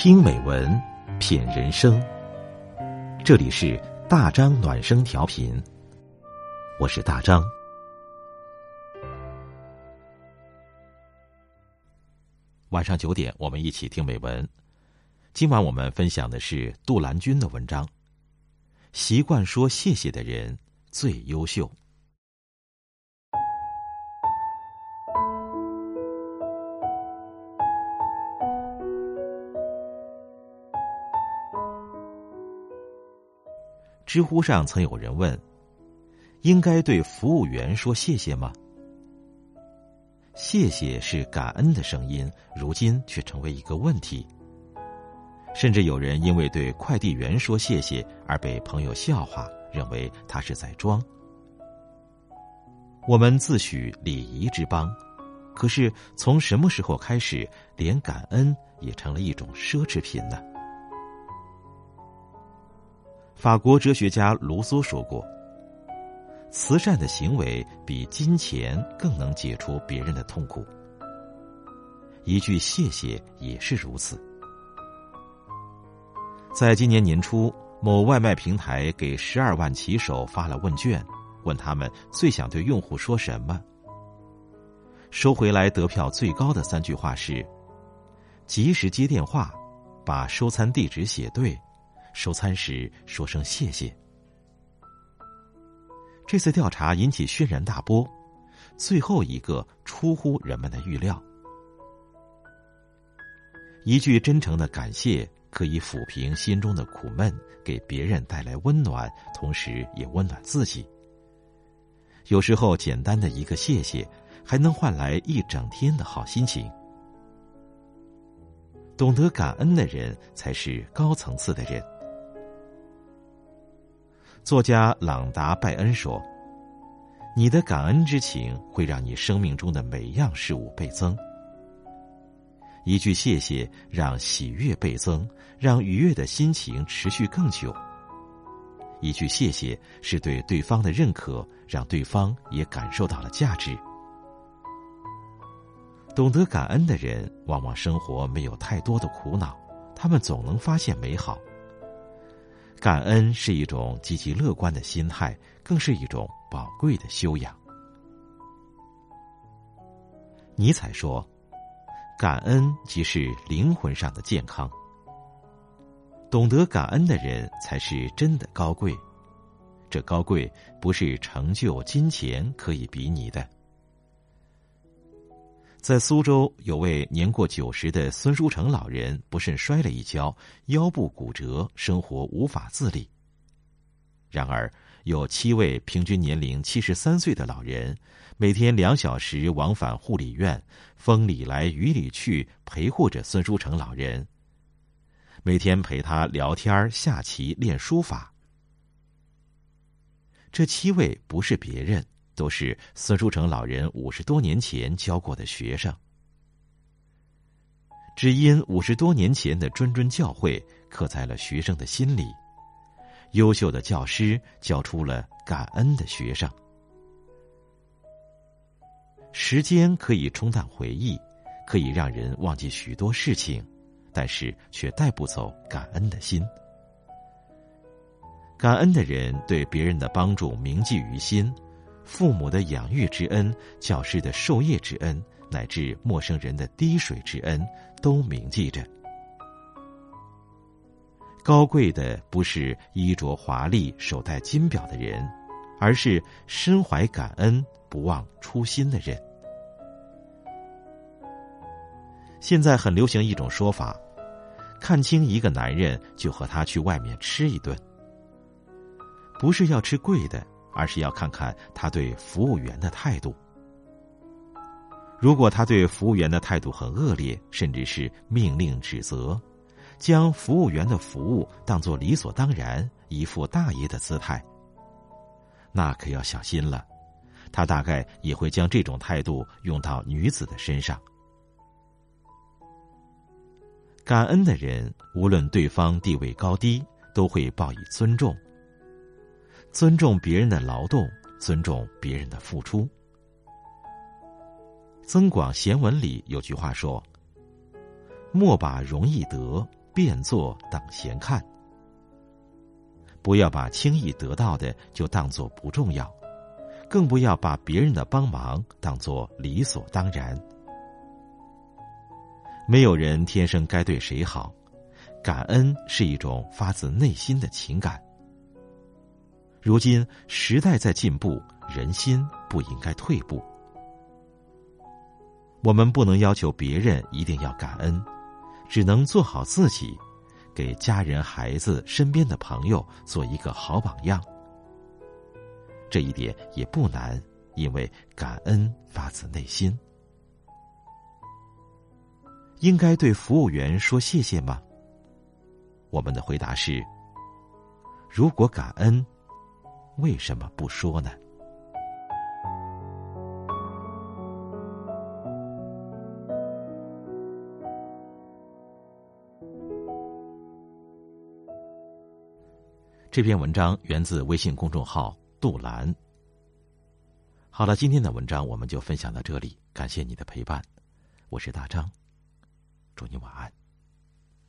听美文，品人生。这里是大张暖声调频，我是大张。晚上九点，我们一起听美文。今晚我们分享的是杜兰君的文章，《习惯说谢谢的人最优秀》。知乎上曾有人问：“应该对服务员说谢谢吗？”谢谢是感恩的声音，如今却成为一个问题。甚至有人因为对快递员说谢谢而被朋友笑话，认为他是在装。我们自诩礼仪之邦，可是从什么时候开始，连感恩也成了一种奢侈品呢？法国哲学家卢梭说过：“慈善的行为比金钱更能解除别人的痛苦。”一句谢谢也是如此。在今年年初，某外卖平台给十二万骑手发了问卷，问他们最想对用户说什么。收回来得票最高的三句话是：“及时接电话，把收餐地址写对。”收餐时说声谢谢。这次调查引起轩然大波，最后一个出乎人们的预料。一句真诚的感谢可以抚平心中的苦闷，给别人带来温暖，同时也温暖自己。有时候，简单的一个谢谢，还能换来一整天的好心情。懂得感恩的人，才是高层次的人。作家朗达·拜恩说：“你的感恩之情会让你生命中的每样事物倍增。一句谢谢让喜悦倍增，让愉悦的心情持续更久。一句谢谢是对对方的认可，让对方也感受到了价值。懂得感恩的人，往往生活没有太多的苦恼，他们总能发现美好。”感恩是一种积极乐观的心态，更是一种宝贵的修养。尼采说：“感恩即是灵魂上的健康。”懂得感恩的人才是真的高贵，这高贵不是成就、金钱可以比拟的。在苏州，有位年过九十的孙书成老人不慎摔了一跤，腰部骨折，生活无法自理。然而，有七位平均年龄七十三岁的老人，每天两小时往返护理院，风里来雨里去，陪护着孙书成老人。每天陪他聊天、下棋、练书法。这七位不是别人。都是孙书成老人五十多年前教过的学生，只因五十多年前的谆谆教诲刻在了学生的心里，优秀的教师教出了感恩的学生。时间可以冲淡回忆，可以让人忘记许多事情，但是却带不走感恩的心。感恩的人对别人的帮助铭记于心。父母的养育之恩，教师的授业之恩，乃至陌生人的滴水之恩，都铭记着。高贵的不是衣着华丽、手戴金表的人，而是身怀感恩、不忘初心的人。现在很流行一种说法：看清一个男人，就和他去外面吃一顿。不是要吃贵的。而是要看看他对服务员的态度。如果他对服务员的态度很恶劣，甚至是命令指责，将服务员的服务当作理所当然，一副大爷的姿态，那可要小心了。他大概也会将这种态度用到女子的身上。感恩的人，无论对方地位高低，都会报以尊重。尊重别人的劳动，尊重别人的付出。《增广贤文》里有句话说：“莫把容易得便坐等闲看。不要把轻易得到的就当做不重要，更不要把别人的帮忙当做理所当然。没有人天生该对谁好，感恩是一种发自内心的情感。如今时代在进步，人心不应该退步。我们不能要求别人一定要感恩，只能做好自己。给家人、孩子、身边的朋友做一个好榜样，这一点也不难，因为感恩发自内心。应该对服务员说谢谢吗？我们的回答是：如果感恩，为什么不说呢？这篇文章源自微信公众号杜兰。好了，今天的文章我们就分享到这里，感谢你的陪伴，我是大张，祝你晚安。